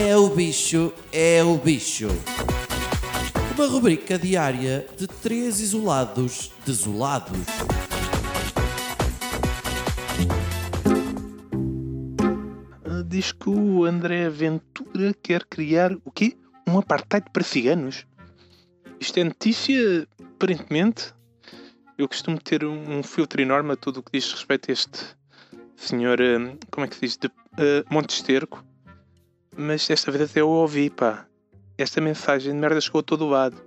É o bicho, é o bicho. Uma rubrica diária de três isolados desolados. Ah, Diz que o André Ventura quer criar o quê? Um apartheid para ciganos? Isto é notícia, aparentemente. Eu costumo ter um, filtro enorme a tudo o que diz respeito a este senhor, ah, como é que se diz, de ah, Montesterco. Mas desta vez eu ouvi, pá. Esta mensagem de merda chegou a todo lado.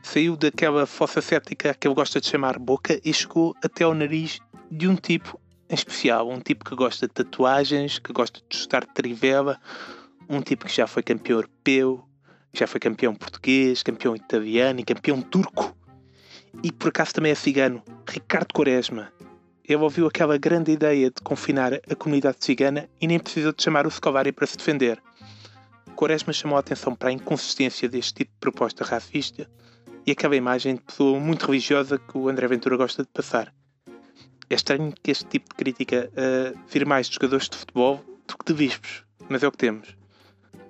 Saiu daquela fossa cética que ele gosta de chamar boca e chegou até ao nariz de um tipo em especial. Um tipo que gosta de tatuagens, que gosta de estudar trivela, um tipo que já foi campeão europeu, já foi campeão português, campeão italiano e campeão turco. E por acaso também é cigano, Ricardo Quaresma. Ele ouviu aquela grande ideia de confinar a comunidade cigana e nem precisou de chamar o Scolari para se defender. Quaresma chamou a atenção para a inconsistência deste tipo de proposta racista e aquela imagem de pessoa muito religiosa que o André Ventura gosta de passar. É estranho que este tipo de crítica uh, vire mais de jogadores de futebol do que de bispos, mas é o que temos.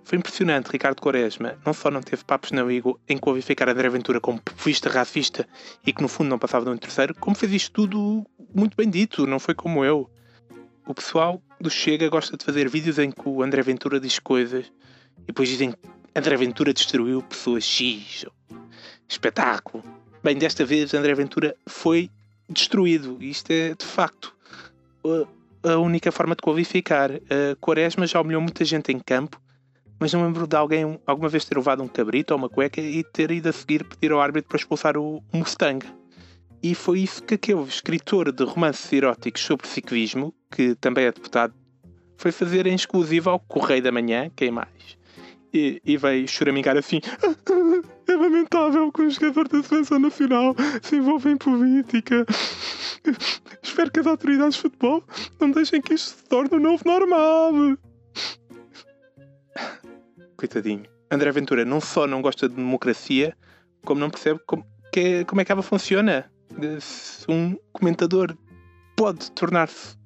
Foi impressionante Ricardo Quaresma, não só não teve papos na língua em qualificar André Ventura como populista racista e que no fundo não passava de um terceiro, como fez isto tudo muito bem dito, não foi como eu. O pessoal do Chega gosta de fazer vídeos em que o André Ventura diz coisas e depois dizem que André Ventura destruiu pessoas X. Espetáculo. Bem, desta vez André Ventura foi destruído. Isto é de facto a- única forma de qualificar. A Quaresma já humilhou muita gente em campo, mas não lembro de alguém alguma vez ter levado um cabrito ou uma cueca e ter ido a seguir pedir ao árbitro para expulsar o Mustang. E foi isso que aquele escritor de romances eróticos sobre ciclismo, que também é deputado, foi fazer em exclusivo ao Correio da Manhã, quem mais? E, e veio choramingar assim: É lamentável que um jogador da seleção nacional se envolva em política. Espero que as autoridades de futebol não deixem que isto se torne o novo normal. Coitadinho. André Ventura não só não gosta de democracia, como não percebe como, que é- como é que ela funciona. De- Se um comentador pode tornar-se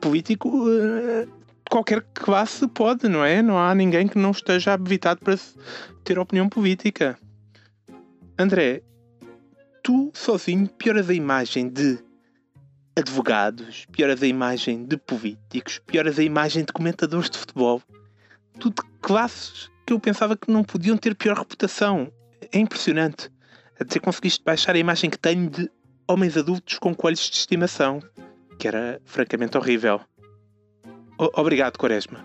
político, eh, qualquer classe pode, não é? Não há ninguém que não esteja habilitado para ter opinião política. André, tu sozinho pioras a imagem de advogados, pioras a imagem de políticos, pioras a imagem de comentadores de futebol. Tudo classes que eu pensava que não podiam ter pior reputação. É impressionante. Até conseguiste baixar a imagem que tenho de homens adultos com coelhos de estimação, que era francamente horrível. O- obrigado, Quaresma.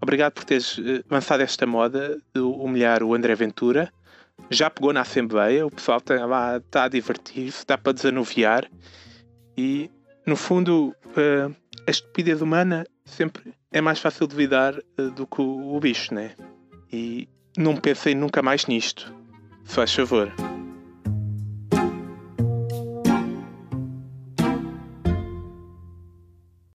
Obrigado por teres eh, lançado esta moda de humilhar o André Ventura. Já pegou na Assembleia, o pessoal está lá está a divertir-se, dá para desanuviar. E, no fundo, eh, a estupidez humana sempre é mais fácil de lidar eh, do que o, o bicho, né? E não pensem nunca mais nisto. Se faz favor.